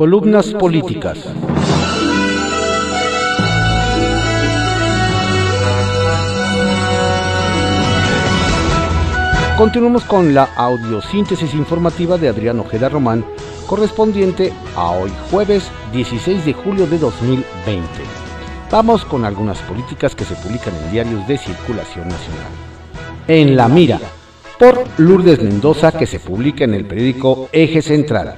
Columnas políticas. Continuamos con la audiosíntesis informativa de Adrián Ojeda Román, correspondiente a hoy jueves 16 de julio de 2020. Vamos con algunas políticas que se publican en diarios de circulación nacional. En la mira, por Lourdes Mendoza, que se publica en el periódico Eje Central.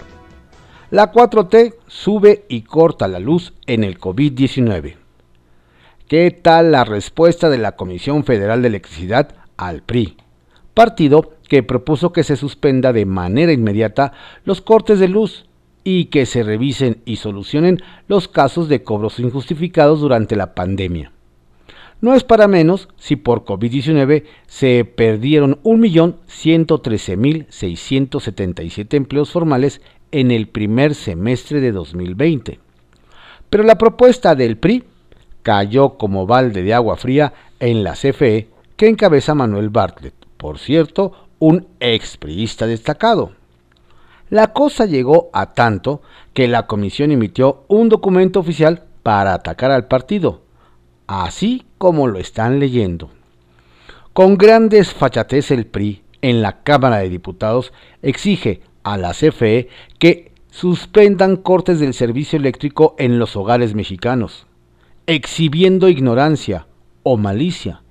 La 4T sube y corta la luz en el COVID-19. ¿Qué tal la respuesta de la Comisión Federal de Electricidad al PRI? partido que propuso que se suspenda de manera inmediata los cortes de luz y que se revisen y solucionen los casos de cobros injustificados durante la pandemia. No es para menos si por COVID-19 se perdieron 1.113.677 empleos formales en el primer semestre de 2020. Pero la propuesta del PRI cayó como balde de agua fría en la CFE que encabeza Manuel Bartlett por cierto, un expriista destacado. La cosa llegó a tanto que la comisión emitió un documento oficial para atacar al partido, así como lo están leyendo. Con gran desfachatez el PRI en la Cámara de Diputados exige a la CFE que suspendan cortes del servicio eléctrico en los hogares mexicanos, exhibiendo ignorancia o malicia.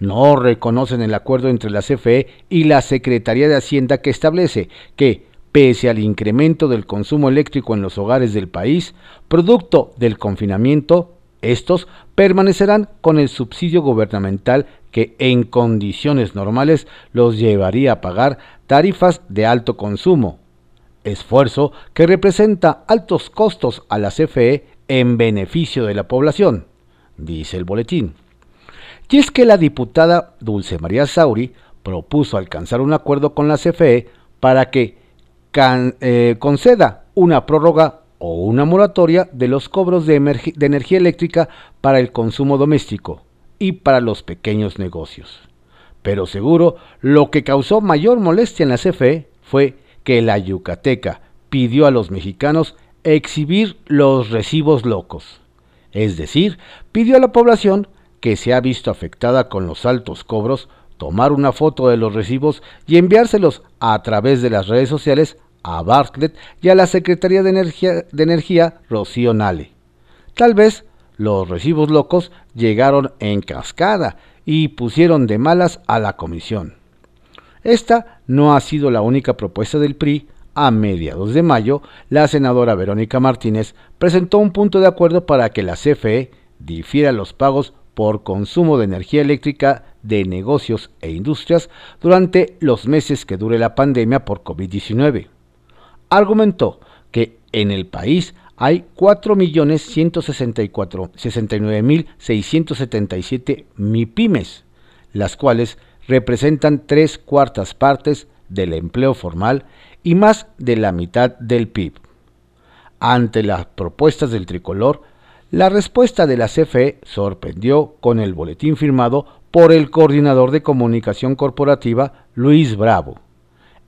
No reconocen el acuerdo entre la CFE y la Secretaría de Hacienda que establece que, pese al incremento del consumo eléctrico en los hogares del país, producto del confinamiento, estos permanecerán con el subsidio gubernamental que en condiciones normales los llevaría a pagar tarifas de alto consumo, esfuerzo que representa altos costos a la CFE en beneficio de la población, dice el boletín. Y es que la diputada Dulce María Sauri propuso alcanzar un acuerdo con la CFE para que eh, conceda una prórroga o una moratoria de los cobros de, energía eléctrica para el consumo doméstico y para los pequeños negocios. Pero seguro lo que causó mayor molestia en la CFE fue que la yucateca pidió a los mexicanos exhibir los recibos locos. Es decir, pidió a la población que se ha visto afectada con los altos cobros, tomar una foto de los recibos y enviárselos a través de las redes sociales a Bartlett y a la Secretaría de Energía, de Energía Rocío Nale. Tal vez los recibos locos llegaron en cascada y pusieron de malas a la comisión. Esta no ha sido la única propuesta del PRI. A mediados de mayo, la senadora Verónica Martínez presentó un punto de acuerdo para que la CFE difiera los pagos por consumo de energía eléctrica de negocios e industrias durante los meses que dure la pandemia por COVID-19. Argumentó que en el país hay 4.169.677 MIPIMES, las cuales representan tres cuartas partes del empleo formal y más de la mitad del PIB. Ante las propuestas del tricolor, la respuesta de la CFE sorprendió con el boletín firmado por el coordinador de comunicación corporativa Luis Bravo.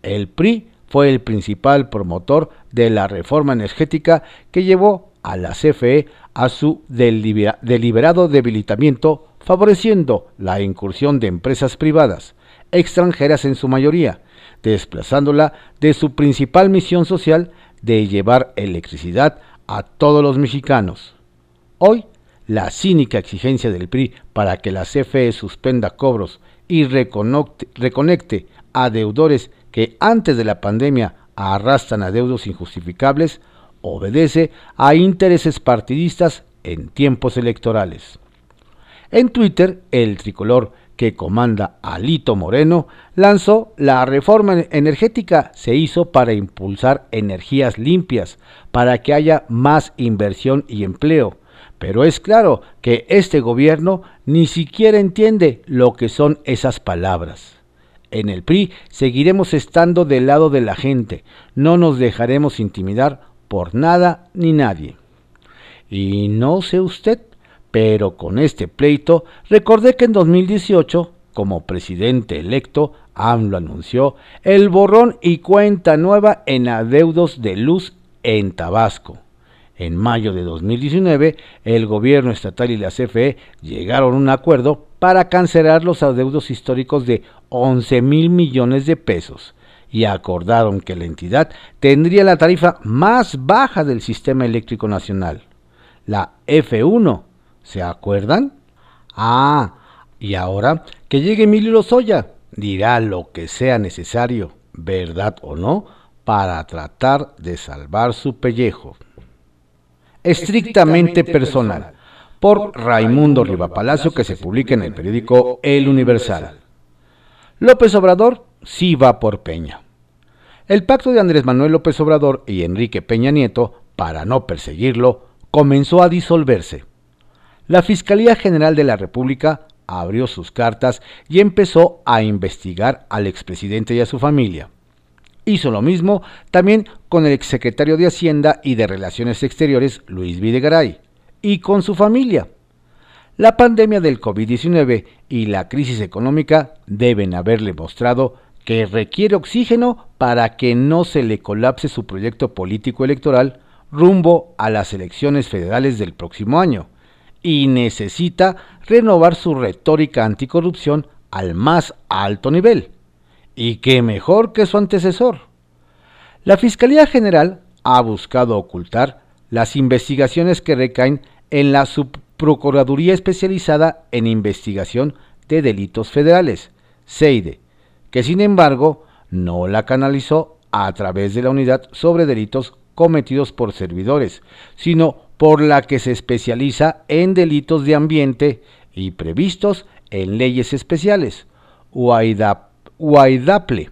El PRI fue el principal promotor de la reforma energética que llevó a la CFE a su deliberado debilitamiento, favoreciendo la incursión de empresas privadas, extranjeras en su mayoría, desplazándola de su principal misión social de llevar electricidad a todos los mexicanos. Hoy, la cínica exigencia del PRI para que la CFE suspenda cobros y reconecte, a deudores que antes de la pandemia arrastran a deudos injustificables obedece a intereses partidistas en tiempos electorales. En Twitter, el tricolor que comanda Alito Moreno lanzó la reforma energética se hizo para impulsar energías limpias, para que haya más inversión y empleo, pero es claro que este gobierno ni siquiera entiende lo que son esas palabras. En el PRI seguiremos estando del lado de la gente, no nos dejaremos intimidar por nada ni nadie. Y no sé usted, pero con este pleito recordé que en 2018, como presidente electo, AMLO anunció el borrón y cuenta nueva en adeudos de luz en Tabasco En mayo de 2019, el gobierno estatal y la CFE llegaron a un acuerdo para cancelar los adeudos históricos de 11 mil millones de pesos y acordaron que la entidad tendría la tarifa más baja del sistema eléctrico nacional, la F1. ¿Se acuerdan? Ah, y ahora que llegue Emilio Lozoya, dirá lo que sea necesario, verdad o no, para tratar de salvar su pellejo. Estrictamente personal, por Raimundo Rivapalacio, que se publica en el periódico El Universal. López Obrador sí va por Peña. El pacto de Andrés Manuel López Obrador y Enrique Peña Nieto, para no perseguirlo, comenzó a disolverse. La Fiscalía General de la República abrió sus cartas y empezó a investigar al expresidente y a su familia. Hizo lo mismo también con el exsecretario de Hacienda y de Relaciones Exteriores, Luis Videgaray, y con su familia. La pandemia del COVID-19 y la crisis económica deben haberle mostrado que requiere oxígeno para que no se le colapse su proyecto político electoral rumbo a las elecciones federales del próximo año y necesita renovar su retórica anticorrupción al más alto nivel. Y qué mejor que su antecesor. La Fiscalía General ha buscado ocultar las investigaciones que recaen en la Procuraduría Especializada en Investigación de Delitos Federales, CEIDE, que sin embargo no la canalizó a través de la Unidad sobre Delitos cometidos por servidores, sino por la que se especializa en delitos de ambiente y previstos en leyes especiales, UAIDAPLE.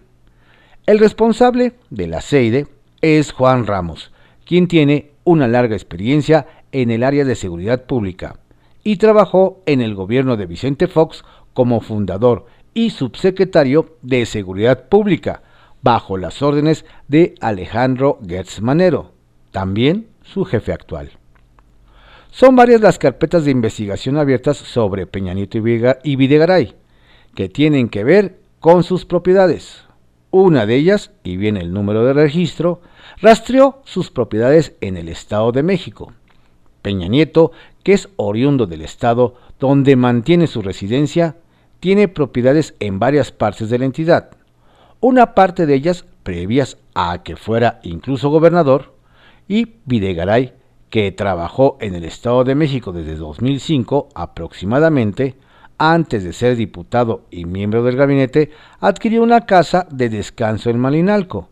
El responsable de la CEIDE es Juan Ramos, quien tiene una larga experiencia en el área de seguridad pública y trabajó en el gobierno de Vicente Fox como fundador y subsecretario de Seguridad Pública, bajo las órdenes de Alejandro Gertz Manero, también su jefe actual. Son varias las carpetas de investigación abiertas sobre Peña Nieto y Videgaray, que tienen que ver con sus propiedades. Una de ellas, y viene el número de registro, rastreó sus propiedades en el Estado de México. Peña Nieto, que es oriundo del Estado donde mantiene su residencia, tiene propiedades en varias partes de la entidad. Una parte de ellas previas a que fuera incluso gobernador, y Videgaray, que trabajó en el Estado de México desde 2005 aproximadamente, antes de ser diputado y miembro del gabinete, adquirió una casa de descanso en Malinalco,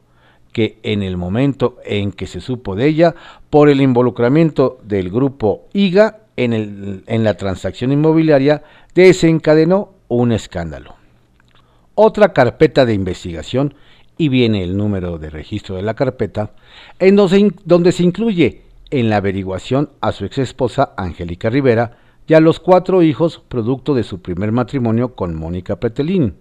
que en el momento en que se supo de ella, por el involucramiento del grupo IGA en, la transacción inmobiliaria, desencadenó un escándalo. Otra carpeta de investigación, y viene el número de registro de la carpeta, en donde, se incluye en la averiguación a su ex esposa Angélica Rivera y a los cuatro hijos producto de su primer matrimonio con Mónica Pretelín,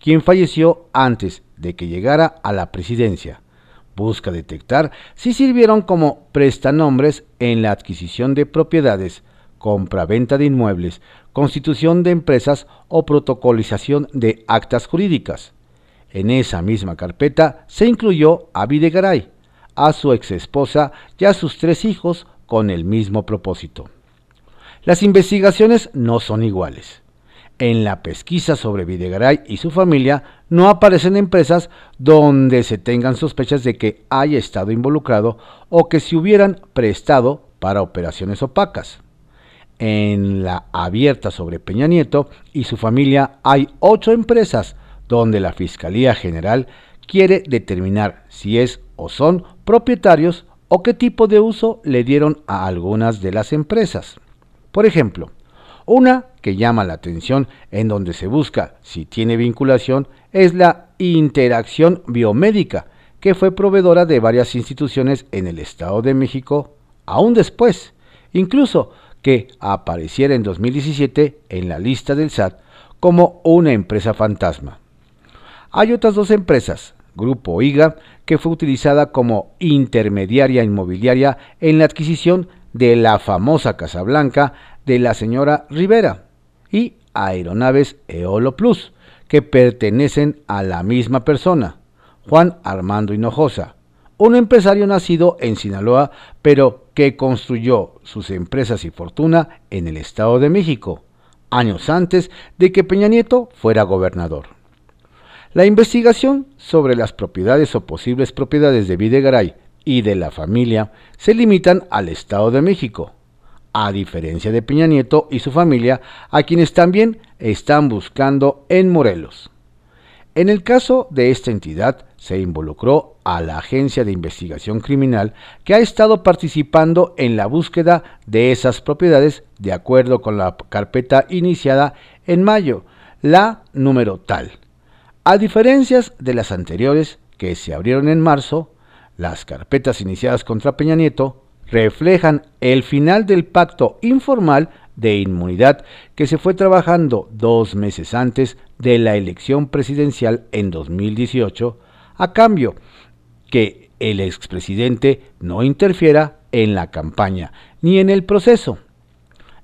quien falleció antes de que llegara a la presidencia. Busca detectar si sirvieron como prestanombres en la adquisición de propiedades, compra-venta de inmuebles, constitución de empresas o protocolización de actas jurídicas. En esa misma carpeta se incluyó a Videgaray, a su exesposa y a sus tres hijos con el mismo propósito. Las investigaciones no son iguales. En la pesquisa sobre Videgaray y su familia no aparecen empresas donde se tengan sospechas de que haya estado involucrado o que se hubieran prestado para operaciones opacas. En la abierta sobre Peña Nieto y su familia hay ocho empresas donde la Fiscalía General quiere determinar si es o son propietarios o qué tipo de uso le dieron a algunas de las empresas. Por ejemplo, una que llama la atención en donde se busca si tiene vinculación es la interacción biomédica, que fue proveedora de varias instituciones en el Estado de México, aún después, incluso que apareciera en 2017 en la lista del SAT como una empresa fantasma. Hay otras dos empresas, Grupo IGA, que fue utilizada como intermediaria inmobiliaria en la adquisición de la famosa Casa Blanca de la señora Rivera y Aeronaves Eolo Plus, que pertenecen a la misma persona, Juan Armando Hinojosa, un empresario nacido en Sinaloa, pero que construyó sus empresas y fortuna en el Estado de México, años antes de que Peña Nieto fuera gobernador. La investigación sobre las propiedades o posibles propiedades de Videgaray y de la familia se limitan al Estado de México, a diferencia de Peña Nieto y su familia, a quienes también están buscando en Morelos. En el caso de esta entidad, se involucró a la Agencia de Investigación Criminal que ha estado participando en la búsqueda de esas propiedades de acuerdo con la carpeta iniciada en mayo, la número tal. A diferencias de las anteriores que se abrieron en marzo, las carpetas iniciadas contra Peña Nieto reflejan el final del pacto informal de inmunidad que se fue trabajando dos meses antes de la elección presidencial en 2018, a cambio que el expresidente no interfiera en la campaña ni en el proceso.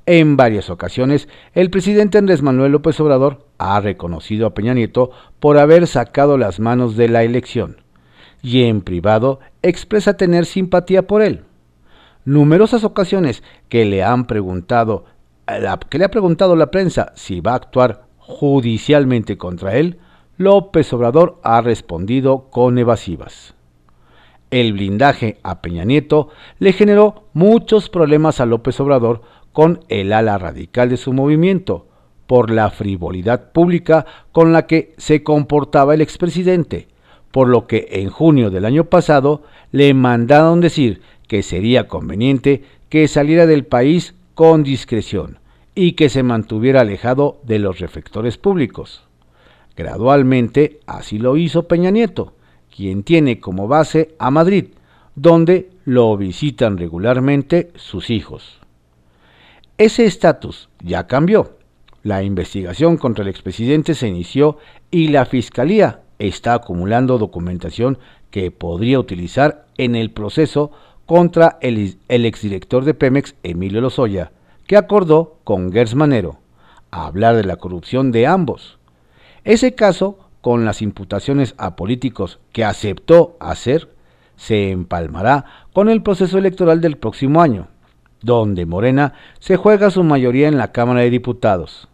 En varias ocasiones, el presidente Andrés Manuel López Obrador ha reconocido a Peña Nieto por haber sacado las manos de la elección y en privado expresa tener simpatía por él. Numerosas ocasiones que le han preguntado que le ha preguntado la prensa si va a actuar judicialmente contra él, López Obrador ha respondido con evasivas. El blindaje a Peña Nieto le generó muchos problemas a López Obrador con el ala radical de su movimiento, por la frivolidad pública con la que se comportaba el expresidente, por lo que en junio del año pasado le mandaron decir que sería conveniente que saliera del país con discreción y que se mantuviera alejado de los reflectores públicos. Gradualmente así lo hizo Peña Nieto, quien tiene como base a Madrid, donde lo visitan regularmente sus hijos. Ese estatus ya cambió la investigación contra el expresidente se inició y la Fiscalía está acumulando documentación que podría utilizar en el proceso contra el, exdirector de Pemex, Emilio Lozoya, que acordó con Gers Manero hablar de la corrupción de ambos. Ese caso, con las imputaciones a políticos que aceptó hacer, se empalmará con el proceso electoral del próximo año, donde Morena se juega su mayoría en la Cámara de Diputados.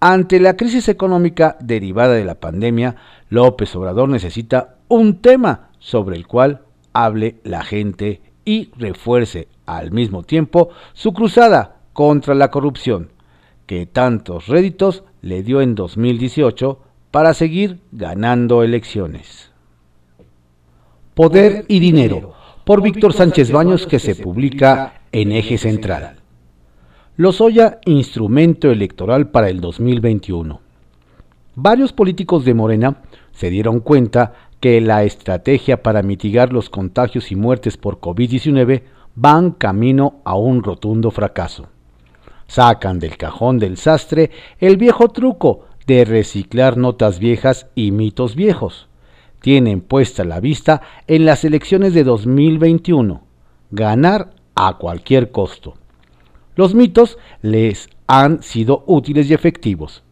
Ante la crisis económica derivada de la pandemia, López Obrador necesita un tema sobre el cual hable la gente y refuerce al mismo tiempo su cruzada contra la corrupción, que tantos réditos le dio en 2018 para seguir ganando elecciones. Poder y Dinero, por Víctor Sánchez Baños, que se publica en Eje Central. Lozoya instrumento electoral para el 2021. Varios políticos de Morena se dieron cuenta que la estrategia para mitigar los contagios y muertes por COVID-19 van camino a un rotundo fracaso. Sacan del cajón del sastre el viejo truco de reciclar notas viejas y mitos viejos. Tienen puesta la vista en las elecciones de 2021, ganar a cualquier costo. Los mitos les han sido útiles y efectivos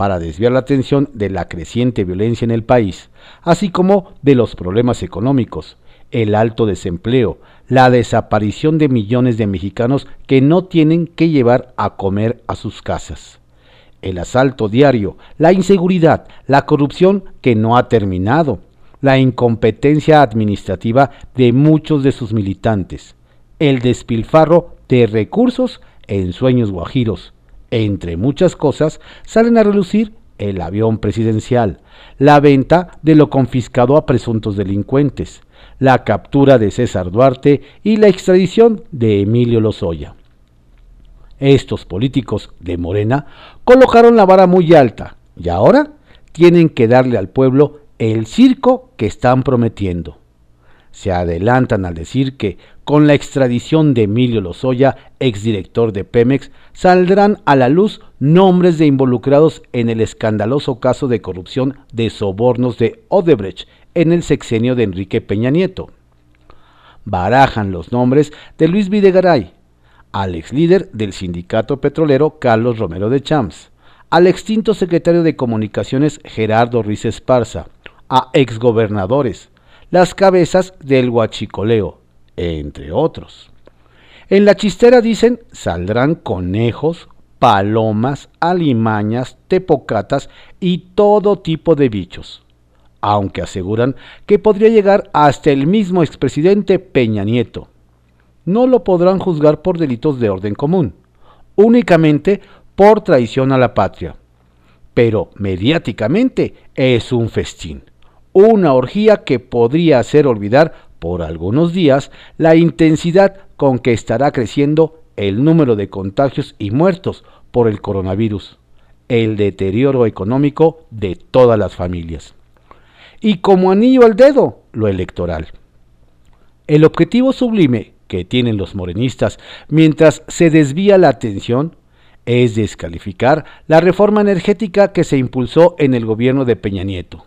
para desviar la atención de la creciente violencia en el país, así como de los problemas económicos, el alto desempleo, la desaparición de millones de mexicanos que no tienen que llevar a comer a sus casas, el asalto diario, la inseguridad, la corrupción que no ha terminado, la incompetencia administrativa de muchos de sus militantes, el despilfarro de recursos en sueños guajiros. Entre muchas cosas, salen a relucir el avión presidencial, la venta de lo confiscado a presuntos delincuentes, la captura de César Duarte y la extradición de Emilio Lozoya. Estos políticos de Morena colocaron la vara muy alta y ahora tienen que darle al pueblo el circo que están prometiendo se adelantan al decir que con la extradición de Emilio Lozoya, exdirector de Pemex, saldrán a la luz nombres de involucrados en el escandaloso caso de corrupción de sobornos de Odebrecht en el sexenio de Enrique Peña Nieto. Barajan los nombres de Luis Videgaray, al ex líder del sindicato petrolero Carlos Romero de Champs, al extinto secretario de Comunicaciones Gerardo Ruiz Esparza, a exgobernadores, las cabezas del huachicoleo, entre otros. En la chistera dicen saldrán conejos, palomas, alimañas, tepocatas y todo tipo de bichos, aunque aseguran que podría llegar hasta el mismo expresidente Peña Nieto. No lo podrán juzgar por delitos de orden común, únicamente por traición a la patria. Pero mediáticamente es un festín, una orgía que podría hacer olvidar por algunos días la intensidad con que estará creciendo el número de contagios y muertos por el coronavirus, el deterioro económico de todas las familias. Y como anillo al dedo, lo electoral. El objetivo sublime que tienen los morenistas mientras se desvía la atención es descalificar la reforma energética que se impulsó en el gobierno de Peña Nieto.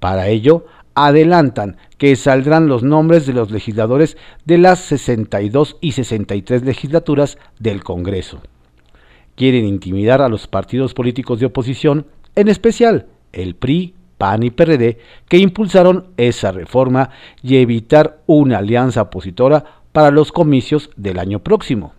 Para ello, adelantan que saldrán los nombres de los legisladores de las 62 y 63 legislaturas del Congreso. Quieren intimidar a los partidos políticos de oposición, en especial el PRI, PAN y PRD, que impulsaron esa reforma y evitar una alianza opositora para los comicios del año próximo.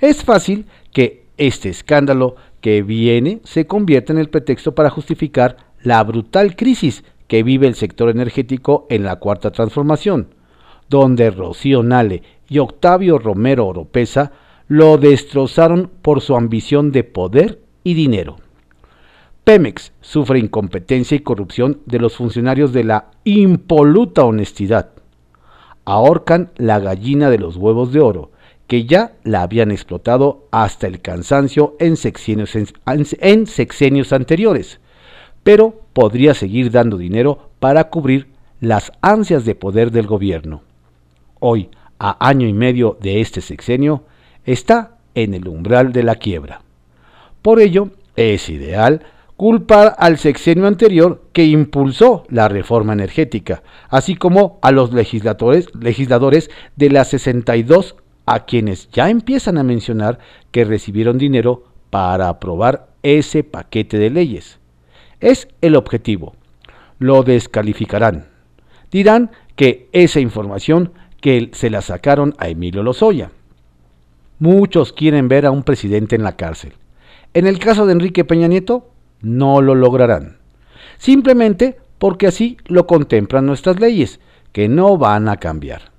Es fácil que este escándalo que viene se convierta en el pretexto para justificar la brutal crisis que vive el sector energético en la cuarta transformación, donde Rocío Nale y Octavio Romero Oropesa lo destrozaron por su ambición de poder y dinero. Pemex sufre incompetencia y corrupción de los funcionarios de la impoluta honestidad. Ahorcan la gallina de los huevos de oro, que ya la habían explotado hasta el cansancio en sexenios, en sexenios anteriores, pero podría seguir dando dinero para cubrir las ansias de poder del gobierno. Hoy, a año y medio de este sexenio, está en el umbral de la quiebra. Por ello, es ideal culpar al sexenio anterior que impulsó la reforma energética, así como a los legisladores, legisladores de las 62 a quienes ya empiezan a mencionar que recibieron dinero para aprobar ese paquete de leyes. Es el objetivo. Lo descalificarán. Dirán que esa información que se la sacaron a Emilio Lozoya. Muchos quieren ver a un presidente en la cárcel. En el caso de Enrique Peña Nieto, no lo lograrán. Simplemente porque así lo contemplan nuestras leyes, que no van a cambiar.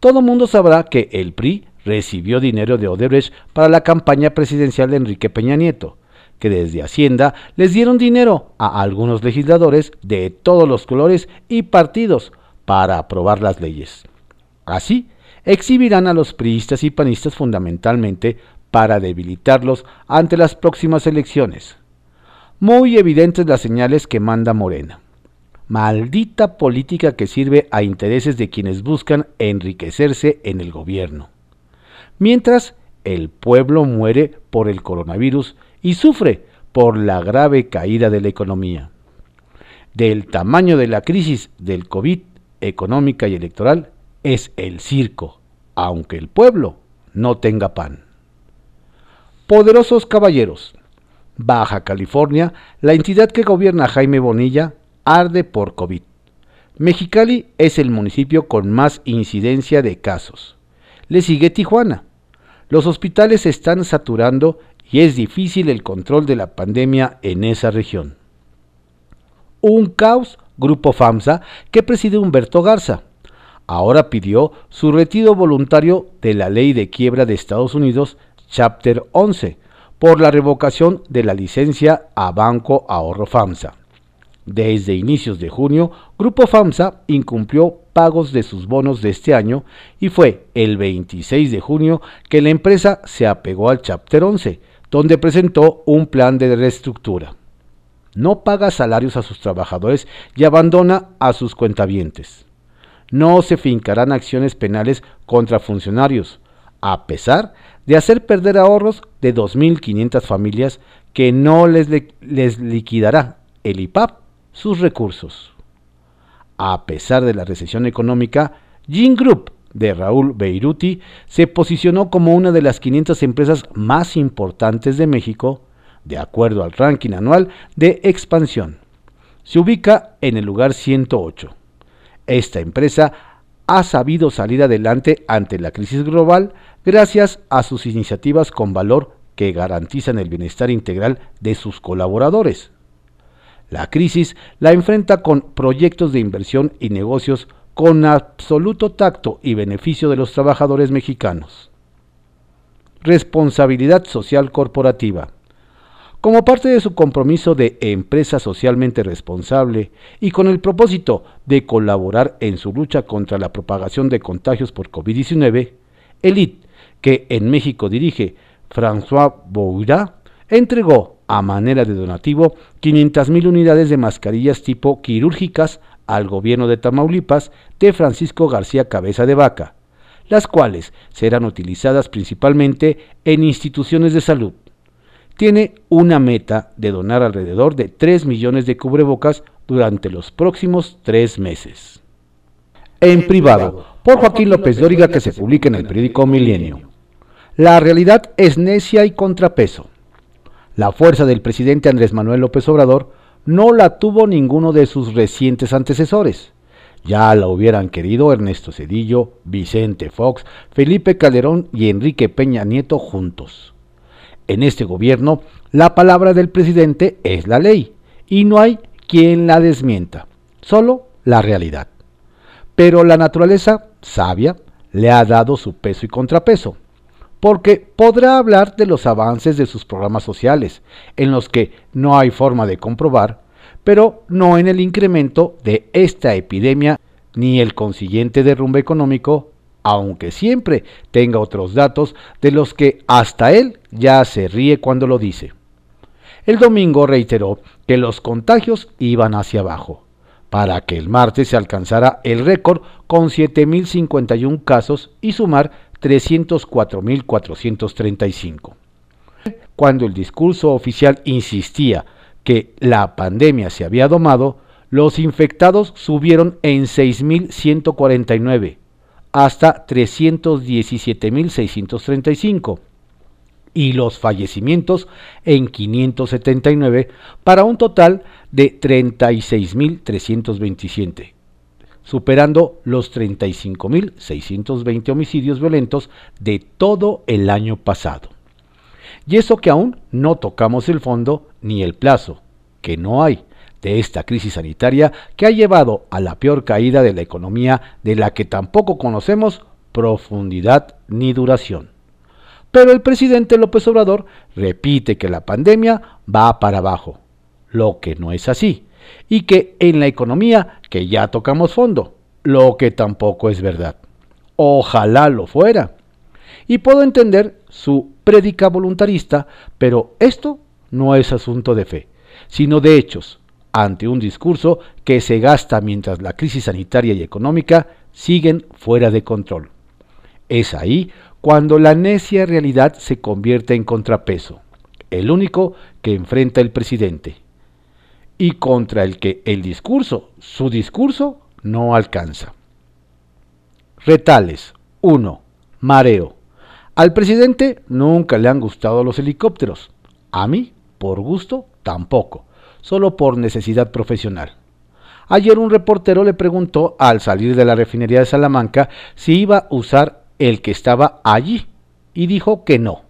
Todo mundo sabrá que el PRI recibió dinero de Odebrecht para la campaña presidencial de Enrique Peña Nieto, que desde Hacienda les dieron dinero a algunos legisladores de todos los colores y partidos para aprobar las leyes. Así, exhibirán a los priistas y panistas fundamentalmente para debilitarlos ante las próximas elecciones. Muy evidentes las señales que manda Morena. Maldita política que sirve a intereses de quienes buscan enriquecerse en el gobierno. Mientras el pueblo muere por el coronavirus y sufre por la grave caída de la economía. Del tamaño de la crisis del COVID económica y electoral es el circo, aunque el pueblo no tenga pan. Poderosos caballeros, Baja California, la entidad que gobierna Jaime Bonilla, arde por COVID. Mexicali es el municipio con más incidencia de casos. Le sigue Tijuana. Los hospitales se están saturando y es difícil el control de la pandemia en esa región. Un caos, Grupo FAMSA, que preside Humberto Garza. Ahora pidió su retiro voluntario de la ley de quiebra de Estados Unidos, Chapter 11, por la revocación de la licencia a Banco Ahorro FAMSA. Desde inicios de junio, Grupo FAMSA incumplió pagos de sus bonos de este año y fue el 26 de junio que la empresa se apegó al Chapter 11, donde presentó un plan de reestructura. No paga salarios a sus trabajadores y abandona a sus cuentavientes. No se fincarán acciones penales contra funcionarios, a pesar de hacer perder ahorros de 2.500 familias que no les, les liquidará el IPAP sus recursos. A pesar de la recesión económica, Gin Group de Raúl Beiruti se posicionó como una de las 500 empresas más importantes de México, de acuerdo al ranking anual de expansión. Se ubica en el lugar 108. esta empresa ha sabido salir adelante ante la crisis global gracias a sus iniciativas con valor que garantizan el bienestar integral de sus colaboradores. La crisis la enfrenta con proyectos de inversión y negocios con absoluto tacto y beneficio de los trabajadores mexicanos. Responsabilidad social corporativa. Como parte de su compromiso de empresa socialmente responsable y con el propósito de colaborar en su lucha contra la propagación de contagios por COVID-19, Elite, que en México dirige François Boura, entregó a manera de donativo 500.000 unidades de mascarillas tipo quirúrgicas al gobierno de Tamaulipas de Francisco García Cabeza de Vaca, las cuales serán utilizadas principalmente en instituciones de salud tiene una meta de donar alrededor de 3 millones de cubrebocas durante los próximos tres meses. En privado, por Joaquín López Dóriga que se publica en el periódico Milenio. La realidad es necia y contrapeso. La fuerza del presidente Andrés Manuel López Obrador no la tuvo ninguno de sus recientes antecesores. Ya la hubieran querido Ernesto Cedillo, Vicente Fox, Felipe Calderón y Enrique Peña Nieto juntos. En este gobierno, la palabra del presidente es la ley y no hay quien la desmienta, solo la realidad. Pero la naturaleza sabia le ha dado su peso y contrapeso, porque podrá hablar de los avances de sus programas sociales, en los que no hay forma de comprobar, pero no en el incremento de esta epidemia ni el consiguiente derrumbe económico aunque siempre tenga otros datos de los que hasta él ya se ríe cuando lo dice. El domingo reiteró que los contagios iban hacia abajo, para que el martes se alcanzara el récord con 7.051 casos y sumar 304.435. Cuando el discurso oficial insistía que la pandemia se había domado, los infectados subieron en 6.149 hasta 317.635 y los fallecimientos en 579 para un total de 36.327, superando los 35.620 homicidios violentos de todo el año pasado. Y eso que aún no tocamos el fondo ni el plazo, que no hay, de esta crisis sanitaria que ha llevado a la peor caída de la economía de la que tampoco conocemos profundidad ni duración. Pero el presidente López Obrador repite que la pandemia va para abajo, lo que no es así, y que en la economía que ya tocamos fondo, lo que tampoco es verdad. Ojalá lo fuera. Y puedo entender su prédica voluntarista, pero esto no es asunto de fe, sino de hechos, ante un discurso que se gasta mientras la crisis sanitaria y económica siguen fuera de control. Es ahí cuando la necia realidad se convierte en contrapeso, el único que enfrenta el presidente, y contra el que el discurso, su discurso, no alcanza. Retales 1. Mareo. Al presidente nunca le han gustado los helicópteros. A mí, por gusto, tampoco solo por necesidad profesional. Ayer un reportero le preguntó al salir de la refinería de Salamanca si iba a usar el que estaba allí y dijo que no.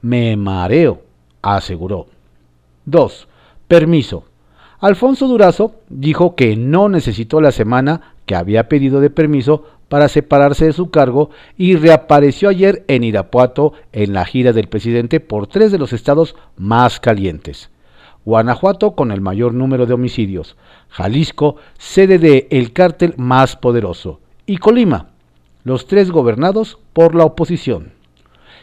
Me mareo, aseguró. 2. Permiso. Alfonso Durazo dijo que no necesitó la semana que había pedido de permiso para separarse de su cargo y reapareció ayer en Irapuato en la gira del presidente por tres de los estados más calientes. Guanajuato con el mayor número de homicidios, Jalisco, sede de el cártel más poderoso, y Colima, los tres gobernados por la oposición.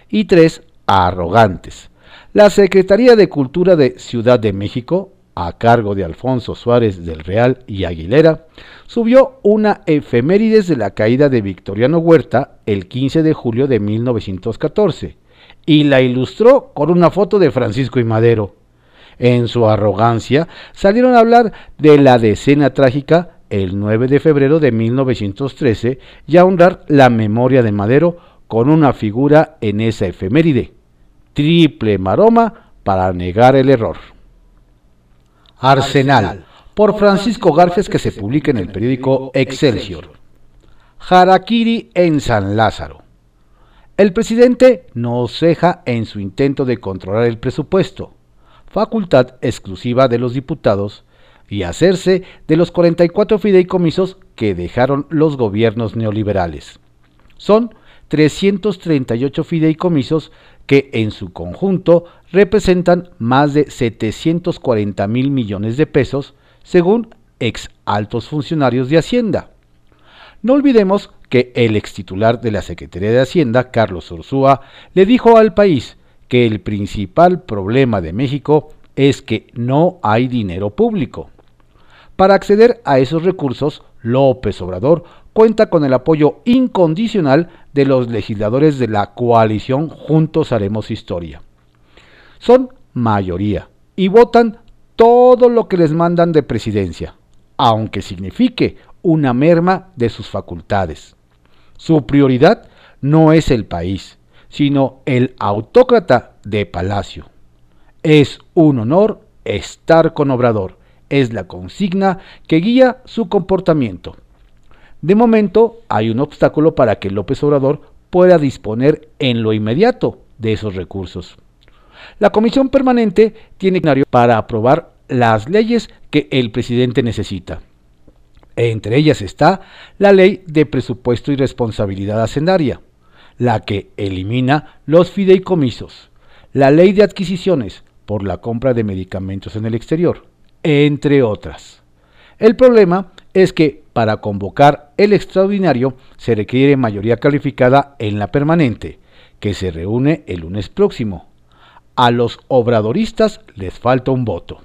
Y tres, arrogantes. La Secretaría de Cultura de Ciudad de México, a cargo de Alfonso Suárez del Real y Aguilera, subió una efemérides de la caída de Victoriano Huerta el 15 de julio de 1914 y la ilustró con una foto de Francisco y Madero en su arrogancia, salieron a hablar de la decena trágica el 9 de febrero de 1913 y a honrar la memoria de Madero con una figura en esa efeméride. Triple maroma para negar el error. Arsenal. por Francisco Garfias que se publica en el periódico Excelsior. Harakiri en San Lázaro. El presidente no ceja en su intento de controlar el presupuesto, facultad exclusiva de los diputados, y hacerse de los 44 fideicomisos que dejaron los gobiernos neoliberales. Son 338 fideicomisos que en su conjunto representan más de 740 mil millones de pesos, según ex altos funcionarios de Hacienda. No olvidemos que el ex titular de la Secretaría de Hacienda, Carlos Ursúa, le dijo al país que el principal problema de México es que no hay dinero público. Para acceder a esos recursos, López Obrador cuenta con el apoyo incondicional de los legisladores de la coalición Juntos Haremos Historia. Son mayoría y votan todo lo que les mandan de presidencia, aunque signifique una merma de sus facultades. Su prioridad no es el país, sino el autócrata de Palacio. Es un honor estar con Obrador, es la consigna que guía su comportamiento. De momento hay un obstáculo para que López Obrador pueda disponer en lo inmediato de esos recursos. La comisión permanente tiene para aprobar las leyes que el presidente necesita. Entre ellas está la ley de presupuesto y responsabilidad hacendaria, la que elimina los fideicomisos, la ley de adquisiciones por la compra de medicamentos en el exterior, entre otras. El problema es que para convocar el extraordinario se requiere mayoría calificada en la permanente, que se reúne el lunes próximo. A los obradoristas les falta un voto.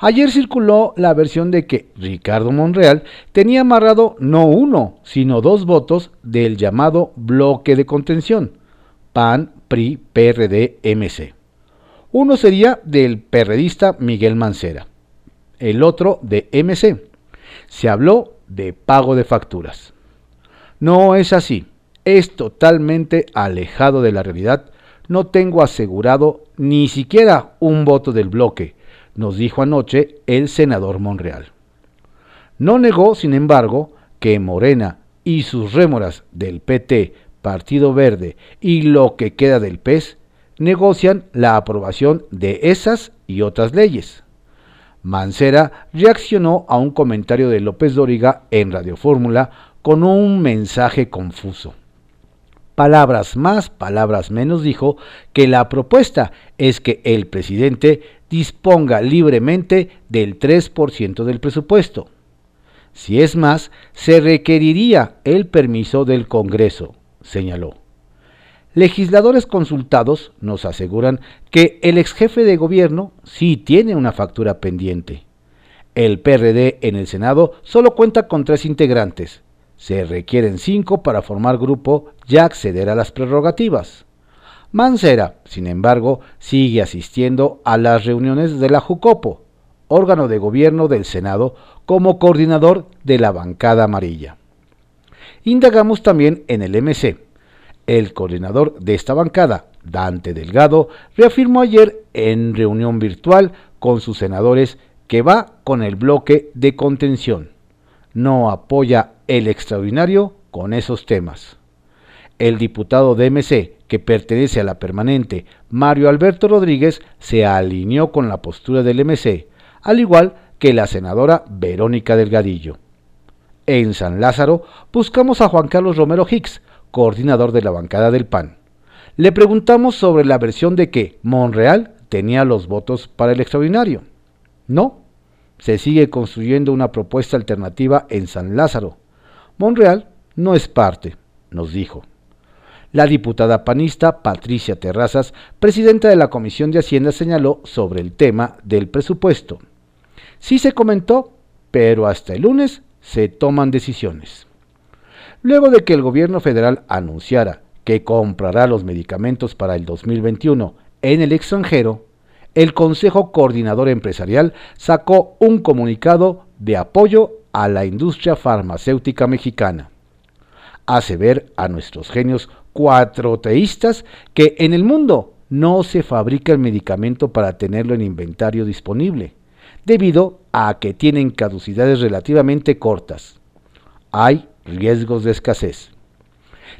Ayer circuló la versión de que Ricardo Monreal tenía amarrado no uno, sino dos votos del llamado bloque de contención, PAN, PRI, PRD, MC. Uno sería del perredista Miguel Mancera, el otro de MC. Se habló de pago de facturas. No es así, es totalmente alejado de la realidad. No tengo asegurado ni siquiera un voto del bloque, nos dijo anoche el senador Monreal. No negó, sin embargo, que Morena y sus rémoras del PT, Partido Verde y lo que queda del PES negocian la aprobación de esas y otras leyes. Mancera reaccionó a un comentario de López Dóriga en Radio Fórmula con un mensaje confuso. Palabras más, palabras menos dijo que la propuesta es que el presidente disponga libremente del 3% del presupuesto. Si es más, se requeriría el permiso del Congreso, señaló. Legisladores consultados nos aseguran que el ex jefe de gobierno sí tiene una factura pendiente. El PRD en el Senado solo cuenta con tres integrantes. Se requieren cinco para formar grupo y acceder a las prerrogativas. Mancera, sin embargo, sigue asistiendo a las reuniones de la Jucopo, órgano de gobierno del Senado, como coordinador de la bancada amarilla. Indagamos también en el MC. El coordinador de esta bancada, Dante Delgado, reafirmó ayer en reunión virtual con sus senadores que va con el bloque de contención. No apoya el extraordinario con esos temas. El diputado de MC, que pertenece a la permanente, Mario Alberto Rodríguez, se alineó con la postura del MC, al igual que la senadora Verónica Delgadillo. En San Lázaro buscamos a Juan Carlos Romero Hicks, coordinador de la bancada del PAN. Le preguntamos sobre la versión de que Monreal tenía los votos para el extraordinario. No, se sigue construyendo una propuesta alternativa en San Lázaro. Monreal no es parte, nos dijo. La diputada panista Patricia Terrazas, presidenta de la Comisión de Hacienda, señaló sobre el tema del presupuesto. Sí se comentó, pero hasta el lunes se toman decisiones. Luego de que el gobierno federal anunciara que comprará los medicamentos para el 2021 en el extranjero, el Consejo Coordinador Empresarial sacó un comunicado de apoyo a la industria farmacéutica mexicana. Hace ver a nuestros genios cuatro teístas que en el mundo no se fabrica el medicamento para tenerlo en inventario disponible. debido a que tienen caducidades relativamente cortas. Hay riesgos de escasez.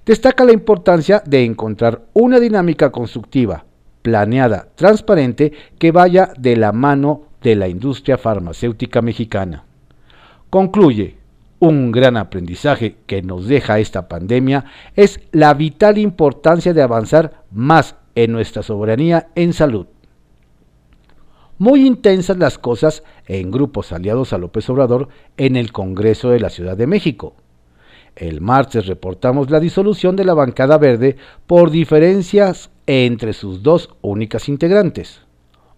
Destaca la importancia de encontrar una dinámica constructiva, planeada, transparente, que vaya de la mano de la industria farmacéutica mexicana. Concluye, un gran aprendizaje que nos deja esta pandemia es la vital importancia de avanzar más en nuestra soberanía en salud. Muy intensas las cosas en grupos aliados a López Obrador en el Congreso de la Ciudad de México. El martes reportamos la disolución de la bancada verde por diferencias entre sus dos únicas integrantes.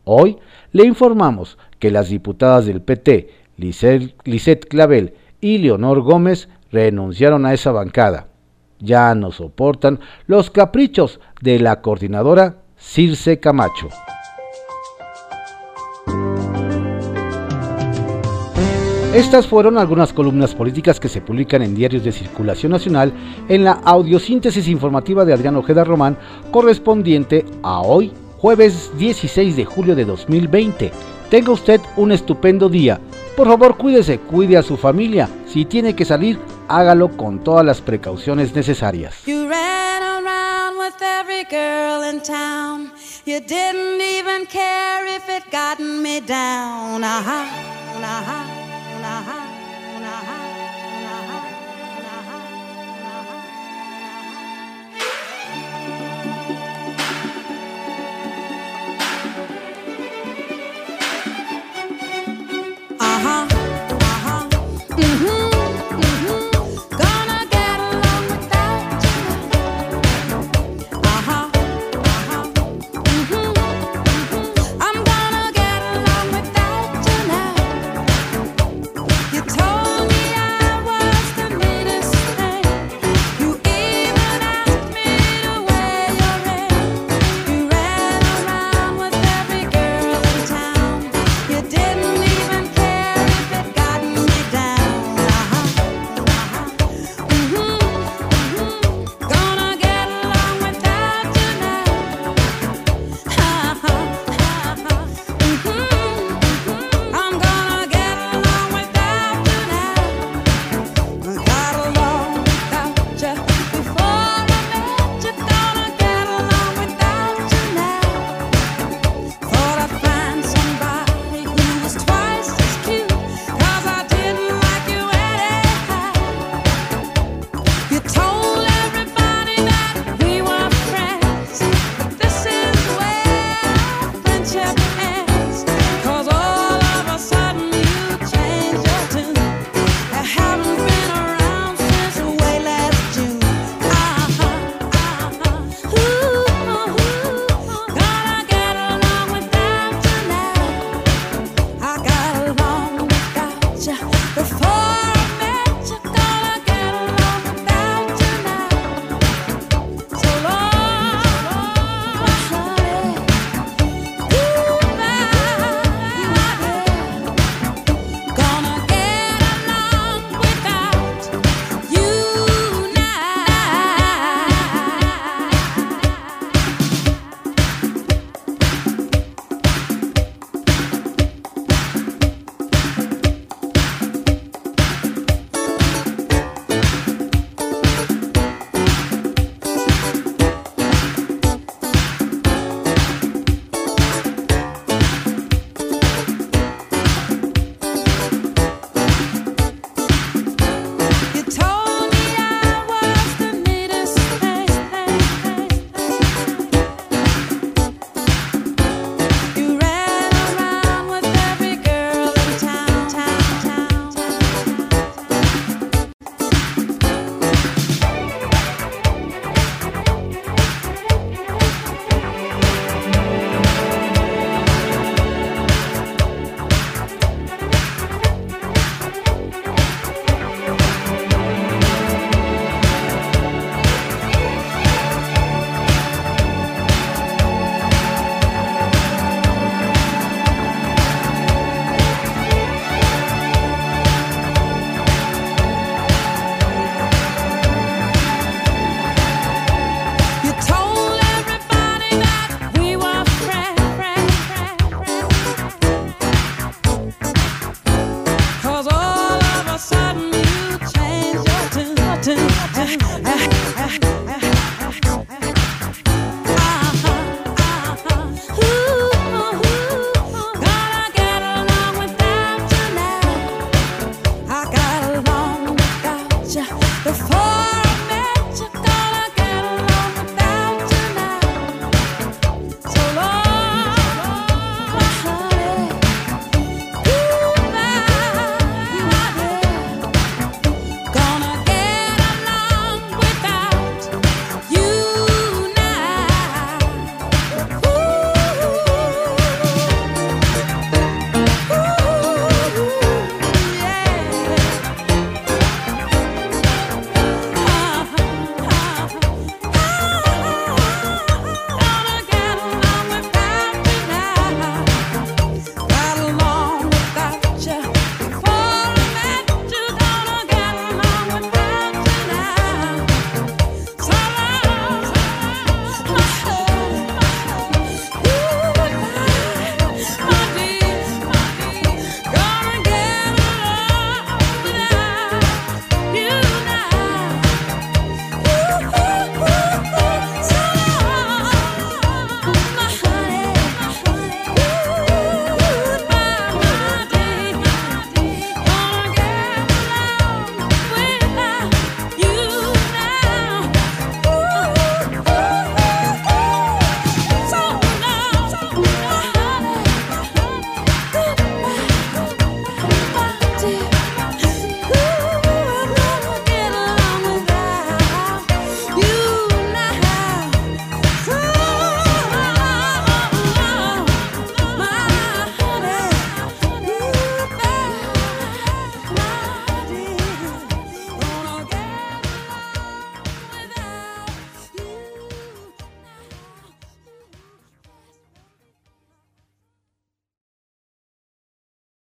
Hoy le informamos que las diputadas del PT, Lisette Clavel y Leonor Gómez, renunciaron a esa bancada. Ya no soportan los caprichos de la coordinadora Circe Camacho. Estas fueron algunas columnas políticas que se publican en diarios de circulación nacional en la audiosíntesis informativa de Adrián Ojeda Román correspondiente a hoy, jueves 16 de julio de 2020. Tenga usted un estupendo día. Por favor, cuídese, cuide a su familia. Si tiene que salir, hágalo con todas las precauciones necesarias.